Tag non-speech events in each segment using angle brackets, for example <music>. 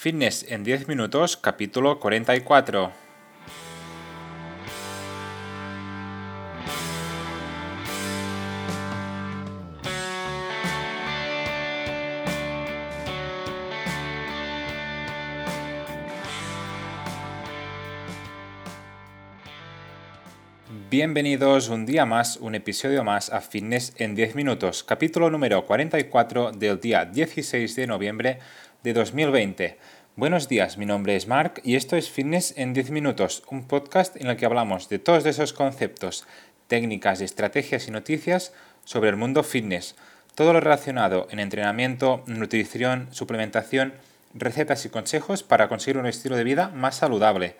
Fitness en 10 minutos, capítulo 44. Bienvenidos un día más, un episodio más a Fitness en 10 minutos, capítulo número 44 del día 16 de noviembre de 2020. Buenos días, mi nombre es Mark y esto es Fitness en 10 minutos, un podcast en el que hablamos de todos esos conceptos, técnicas, estrategias y noticias sobre el mundo fitness, todo lo relacionado en entrenamiento, nutrición, suplementación, recetas y consejos para conseguir un estilo de vida más saludable.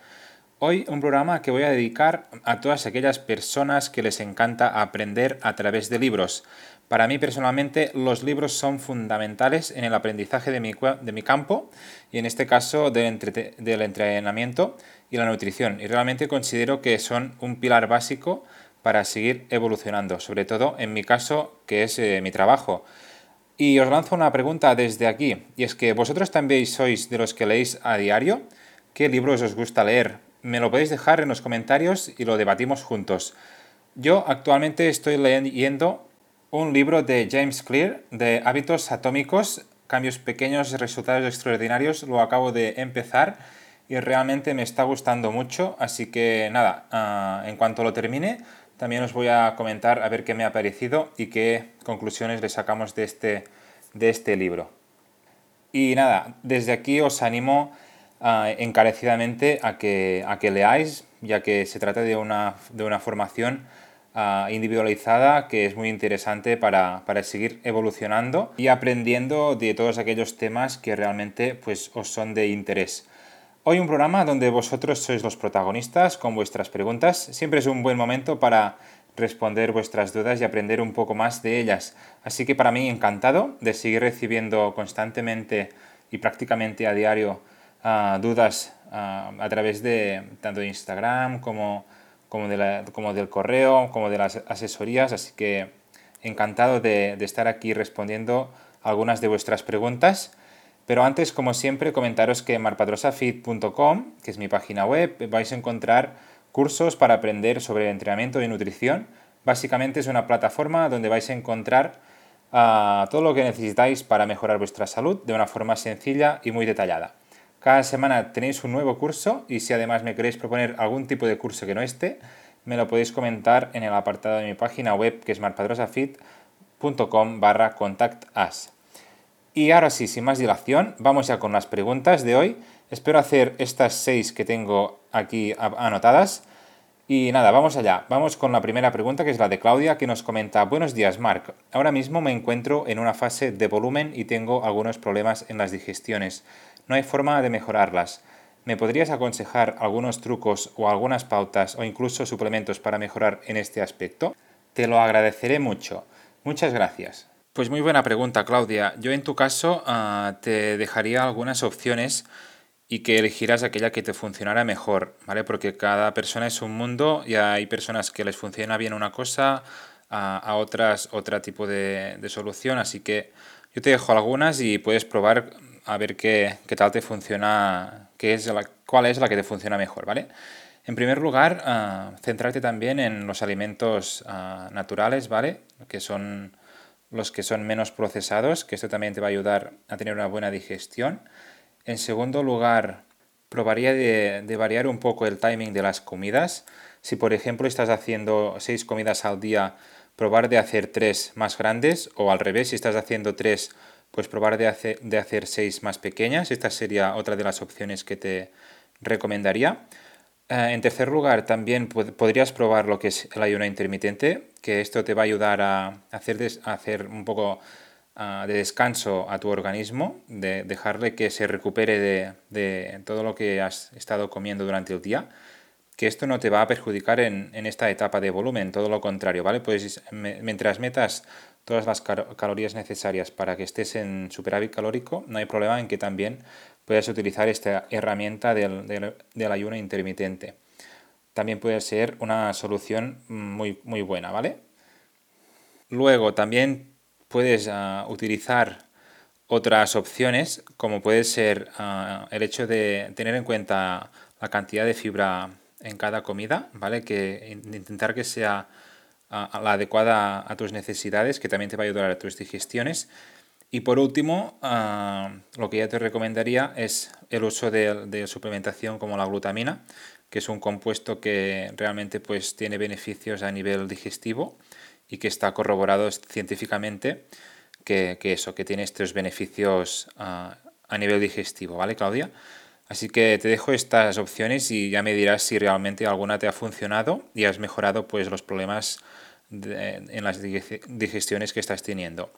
Hoy un programa que voy a dedicar a todas aquellas personas que les encanta aprender a través de libros. Para mí personalmente los libros son fundamentales en el aprendizaje de mi, de mi campo y en este caso del, entrenamiento y la nutrición. Y realmente considero que son un pilar básico para seguir evolucionando, sobre todo en mi caso que es eh, mi trabajo. Y os lanzo una pregunta desde aquí, y es que vosotros también sois de los que leéis a diario. ¿Qué libros os gusta leer? Me lo podéis dejar en los comentarios y lo debatimos juntos. Yo actualmente estoy leyendo un libro de James Clear de hábitos atómicos, cambios pequeños, resultados extraordinarios. Lo acabo de empezar y realmente me está gustando mucho. Así que nada, ah, en cuanto lo termine, también os voy a comentar a ver qué me ha parecido y qué conclusiones le sacamos de este, de este libro. Y nada, desde aquí os animo uh, encarecidamente a que, a que leáis, ya que se trata de una, de una formación individualizada que es muy interesante para, seguir evolucionando y aprendiendo de todos aquellos temas que realmente pues, os son de interés. Hoy un programa donde vosotros sois los protagonistas con vuestras preguntas. Siempre es un buen momento para responder vuestras dudas y aprender un poco más de ellas. Así que para mí encantado de seguir recibiendo constantemente y prácticamente a diario dudas a través de tanto de Instagram como como, de como del correo, como de las asesorías, así que encantado de, estar aquí respondiendo algunas de vuestras preguntas. Pero antes, como siempre, comentaros que en marpadrosafit.com, que es mi página web, vais a encontrar cursos para aprender sobre entrenamiento y nutrición. Básicamente es una plataforma donde vais a encontrar ah, todo lo que necesitáis para mejorar vuestra salud de una forma sencilla y muy detallada. Cada semana tenéis un nuevo curso y si además me queréis proponer algún tipo de curso que no esté, me lo podéis comentar en el apartado de mi página web que es marpadrosafit.com barra contactas. Y ahora sí, sin más dilación, vamos ya con las preguntas de hoy. Espero hacer estas seis que tengo aquí anotadas. Y nada, vamos allá. Vamos con la primera pregunta, que es la de Claudia, que nos comenta, buenos días, Marc. Ahora mismo me encuentro en una fase de volumen y tengo algunos problemas en las digestiones no hay forma de mejorarlas. ¿Me podrías aconsejar algunos trucos o algunas pautas o incluso suplementos para mejorar en este aspecto? Te lo agradeceré mucho. Muchas gracias. Pues muy buena pregunta, Claudia. Yo en tu caso ah, te dejaría algunas opciones y que elegirás aquella que te funcionara mejor, ¿vale? Porque cada persona es un mundo y hay personas que les funciona bien una cosa, a, otras otro tipo de, solución, así que yo te dejo algunas y puedes probar a ver qué, tal te funciona, qué es la, cuál es la que te funciona mejor, ¿vale? En primer lugar, uh, centrarte también en los alimentos ah, naturales, ¿vale? Que son los que son menos procesados, que esto también te va a ayudar a tener una buena digestión. En segundo lugar, probaría de, de, variar un poco el timing de las comidas. Si por ejemplo estás haciendo seis comidas al día, probar de hacer tres más grandes o al revés, si estás haciendo tres pues probar de hacer, de hacer seis más pequeñas. Esta sería otra de las opciones que te recomendaría. Eh, en tercer lugar, también podrías probar lo que es el ayuno intermitente, que esto te va a ayudar a hacer, hacer un poco ah, de descanso a tu organismo, de dejarle que se recupere de, de, todo lo que has estado comiendo durante el día, que esto no te va a perjudicar en, en esta etapa de volumen, todo lo contrario, ¿vale? Pues mientras metas todas las calorías necesarias para que estés en superávit calórico, no hay problema en que también puedas utilizar esta herramienta del, ayuno intermitente. También puede ser una solución muy, muy buena, ¿vale? Luego también puedes ah, utilizar otras opciones, como puede ser ah, el hecho de tener en cuenta la cantidad de fibra en cada comida, ¿vale? Que intentar que sea ah, la adecuada a tus necesidades, que también te va a ayudar a tus digestiones. Y por último, ah, lo que ya te recomendaría es el uso de, de, suplementación como la glutamina, que es un compuesto que realmente pues, tiene beneficios a nivel digestivo y que está corroborado científicamente que, eso, que tiene estos beneficios a nivel digestivo, ¿vale, Claudia? Así que te dejo estas opciones y ya me dirás si realmente alguna te ha funcionado y has mejorado pues los problemas en las digestiones que estás teniendo.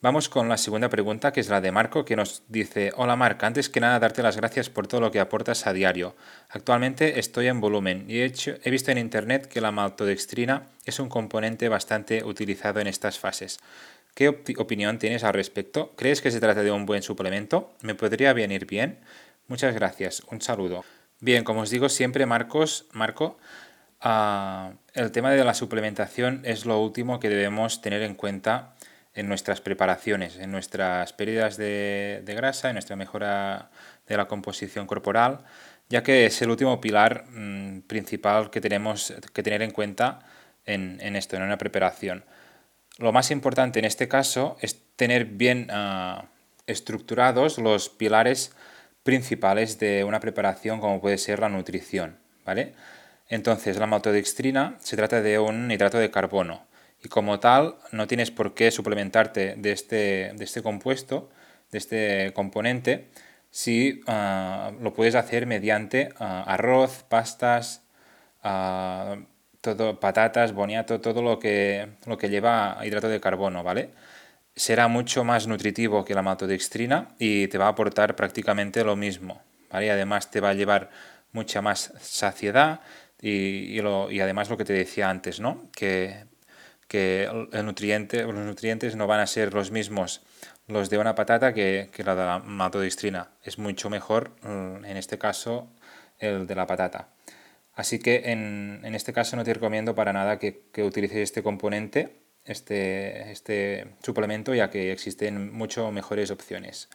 Vamos con la segunda pregunta, que es la de Marco, que nos dice, hola Marc, antes que nada darte las gracias por todo lo que aportas a diario. Actualmente estoy en volumen y he, hecho, he visto en internet que la maltodextrina es un componente bastante utilizado en estas fases. ¿Qué opinión tienes al respecto? ¿Crees que se trata de un buen suplemento? ¿Me podría venir bien? Muchas gracias. Un saludo. Bien, como os digo siempre, Marcos, Marco, uh, el tema de la suplementación es lo último que debemos tener en cuenta en nuestras preparaciones, en nuestras pérdidas de, de, grasa, en nuestra mejora de la composición corporal, ya que es el último pilar mmm, principal que tenemos que tener en cuenta en, en esto, en una preparación. Lo más importante en este caso es tener bien uh, estructurados los pilares principales de una preparación como puede ser la nutrición, ¿vale? Entonces, la maltodextrina se trata de un hidrato de carbono y como tal no tienes por qué suplementarte de este, de este compuesto, de este componente, si uh, lo puedes hacer mediante uh, arroz, pastas, todo, patatas, boniato, todo lo que, lo que lleva hidrato de carbono, ¿vale? Será mucho más nutritivo que la maltodextrina y te va a aportar prácticamente lo mismo, ¿vale? además te va a llevar mucha más saciedad y, y, además lo que te decía antes, ¿no? Que, que los nutrientes no van a ser los mismos los de una patata que, que la de la maltodextrina. Es mucho mejor, mm, en este caso, el de la patata. Así que en, este caso no te recomiendo para nada que, utilices este componente, este, este, suplemento, ya que existen mucho mejores opciones.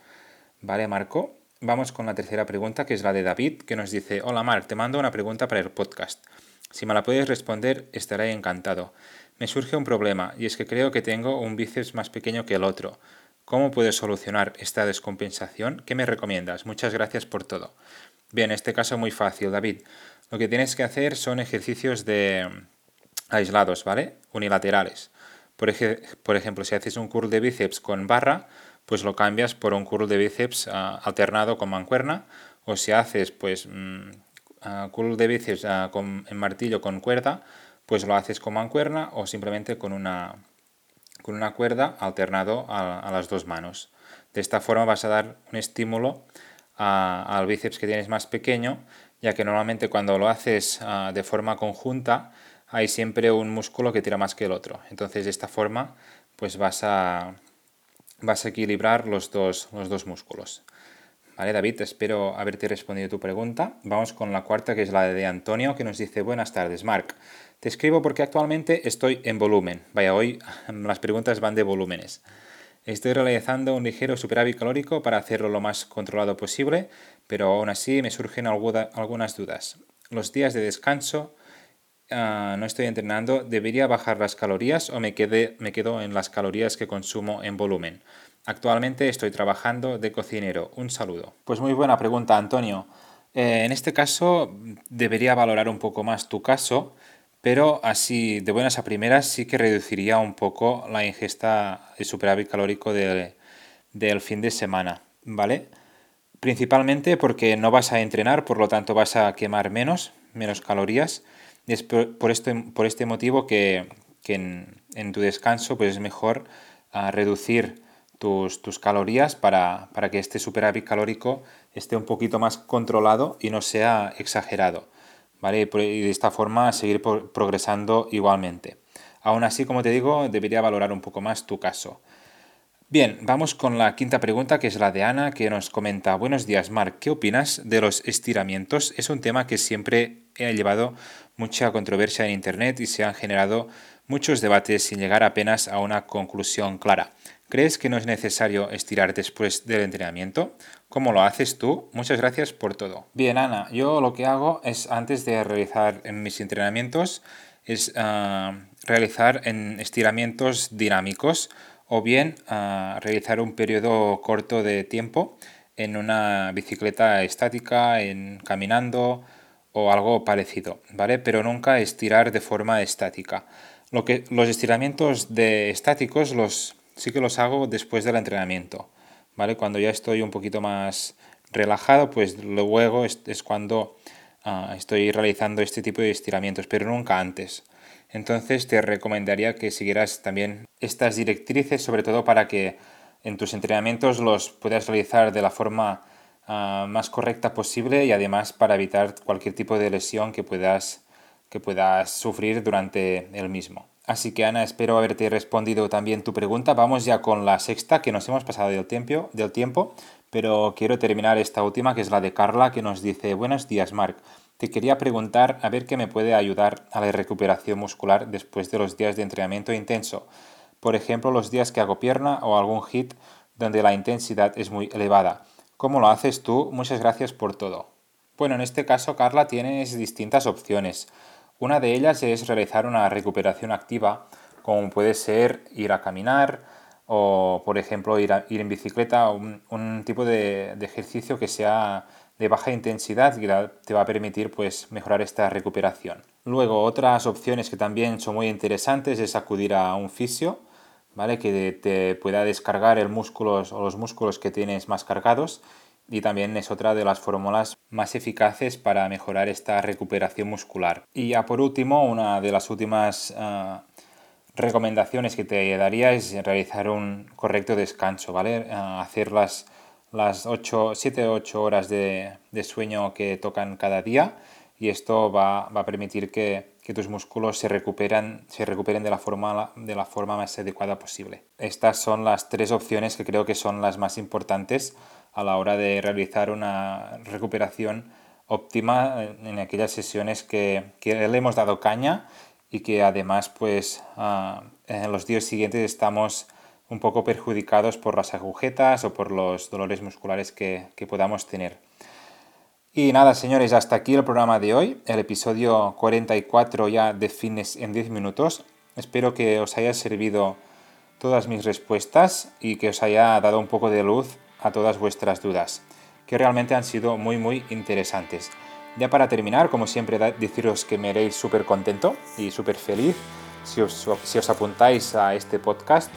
Vale, Marco. Vamos con la tercera pregunta, que es la de David, que nos dice, hola Marc, te mando una pregunta para el podcast. Si me la puedes responder, estaré encantado. Me surge un problema, y es que creo que tengo un bíceps más pequeño que el otro. ¿Cómo puedes solucionar esta descompensación? ¿Qué me recomiendas? Muchas gracias por todo. Bien, en este caso muy fácil, David. Lo que tienes que hacer son ejercicios de aislados, ¿vale? Unilaterales. Por, ejemplo, si haces un curl de bíceps con barra, pues lo cambias por un curl de bíceps uh, alternado con mancuerna. O si haces pues um, uh, curl de bíceps uh, con, en martillo con cuerda, pues lo haces con mancuerna o simplemente con una, con una cuerda alternado a, a las dos manos. De esta forma vas a dar un estímulo al bíceps que tienes más pequeño, ya que normalmente cuando lo haces de forma conjunta hay siempre un músculo que tira más que el otro. Entonces de esta forma pues vas a, vas a equilibrar los dos, los dos músculos. Vale, David, espero haberte respondido tu pregunta. Vamos con la cuarta, que es la de Antonio, que nos dice, buenas tardes, Marc. Te escribo porque actualmente estoy en volumen. Vaya, hoy <laughs> las preguntas van de volúmenes. Estoy realizando un ligero superávit calórico para hacerlo lo más controlado posible, pero aún así me surgen algunas dudas. Los días de descanso uh, no estoy entrenando, ¿debería bajar las calorías o me, me quedo en las calorías que consumo en volumen? Actualmente estoy trabajando de cocinero. Un saludo. Pues muy buena pregunta, Antonio. Eh, en este caso debería valorar un poco más tu caso pero así de buenas a primeras sí que reduciría un poco la ingesta de superávit calórico del fin de semana, ¿vale? Principalmente porque no vas a entrenar, por lo tanto vas a quemar menos, menos calorías. Y es por, este, por este motivo que, en, tu descanso pues es mejor ah, reducir tus, tus calorías para, para que este superávit calórico esté un poquito más controlado y no sea exagerado. ¿vale? Y de esta forma seguir progresando igualmente. Aún así, como te digo, debería valorar un poco más tu caso. Bien, vamos con la quinta pregunta, que es la de Ana, que nos comenta, buenos días, Marc, ¿qué opinas de los estiramientos? Es un tema que siempre ha llevado mucha controversia en Internet y se han generado muchos debates sin llegar apenas a una conclusión clara. ¿Crees que no es necesario estirar después del entrenamiento? ¿Cómo lo haces tú? Muchas gracias por todo. Bien, Ana, yo lo que hago es antes de realizar mis entrenamientos es ah, realizar en estiramientos dinámicos o bien ah, realizar un periodo corto de tiempo en una bicicleta estática, en caminando o algo parecido, ¿vale? Pero nunca estirar de forma estática. Lo que, los estiramientos de estáticos los, sí que los hago después del entrenamiento, ¿vale? Cuando ya estoy un poquito más relajado, pues luego es, es cuando ah, estoy realizando este tipo de estiramientos, pero nunca antes. Entonces te recomendaría que siguieras también estas directrices, sobre todo para que en tus entrenamientos los puedas realizar de la forma ah, más correcta posible y además para evitar cualquier tipo de lesión que puedas, que puedas sufrir durante el mismo. Así que Ana, espero haberte respondido también tu pregunta. Vamos ya con la sexta, que nos hemos pasado del tiempo, del tiempo, pero quiero terminar esta última, que es la de Carla, que nos dice, buenos días, Marc. Te quería preguntar a ver qué me puede ayudar a la recuperación muscular después de los días de entrenamiento intenso. Por ejemplo, los días que hago pierna o algún hit donde la intensidad es muy elevada. ¿Cómo lo haces tú? Muchas gracias por todo. Bueno, en este caso, Carla, tienes distintas opciones. Una de ellas es realizar una recuperación activa, como puede ser ir a caminar o, por ejemplo, ir, ir en bicicleta, un, tipo de, ejercicio que sea de baja intensidad y te va a permitir pues, mejorar esta recuperación. Luego, otras opciones que también son muy interesantes es acudir a un fisio, ¿vale? que te pueda descargar el músculos o los músculos que tienes más cargados y también es otra de las fórmulas más eficaces para mejorar esta recuperación muscular. Y ya por último, una de las últimas uh, recomendaciones que te daría es realizar un correcto descanso, ¿vale? Uh, hacer las, las 7 o 8 horas de, de, sueño que tocan cada día y esto va, va a permitir que, que, tus músculos se, recuperan, se recuperen de la, forma, de la forma más adecuada posible. Estas son las tres opciones que creo que son las más importantes a la hora de realizar una recuperación óptima en aquellas sesiones que, le hemos dado caña y que además pues ah, en los días siguientes estamos un poco perjudicados por las agujetas o por los dolores musculares que, que podamos tener. Y nada, señores, hasta aquí el programa de hoy, el episodio 44 ya de Fitness en 10 minutos. Espero que os haya servido todas mis respuestas y que os haya dado un poco de luz a todas vuestras dudas, que realmente han sido muy muy interesantes. Ya para terminar, como siempre, deciros que me haréis súper contento y súper feliz si os, si os apuntáis a este podcast.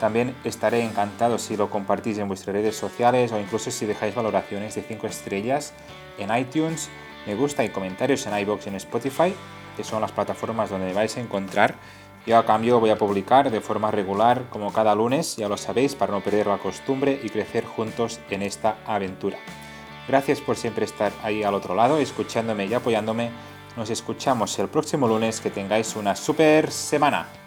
También estaré encantado si lo compartís en vuestras redes sociales o incluso si dejáis valoraciones de 5 estrellas en iTunes, me gusta y comentarios en iBox y en Spotify, que son las plataformas donde vais a encontrar yo a cambio voy a publicar de forma regular como cada lunes, ya lo sabéis, para no perder la costumbre y crecer juntos en esta aventura. Gracias por siempre estar ahí al otro lado, escuchándome y apoyándome. Nos escuchamos el próximo lunes. Que tengáis una super semana.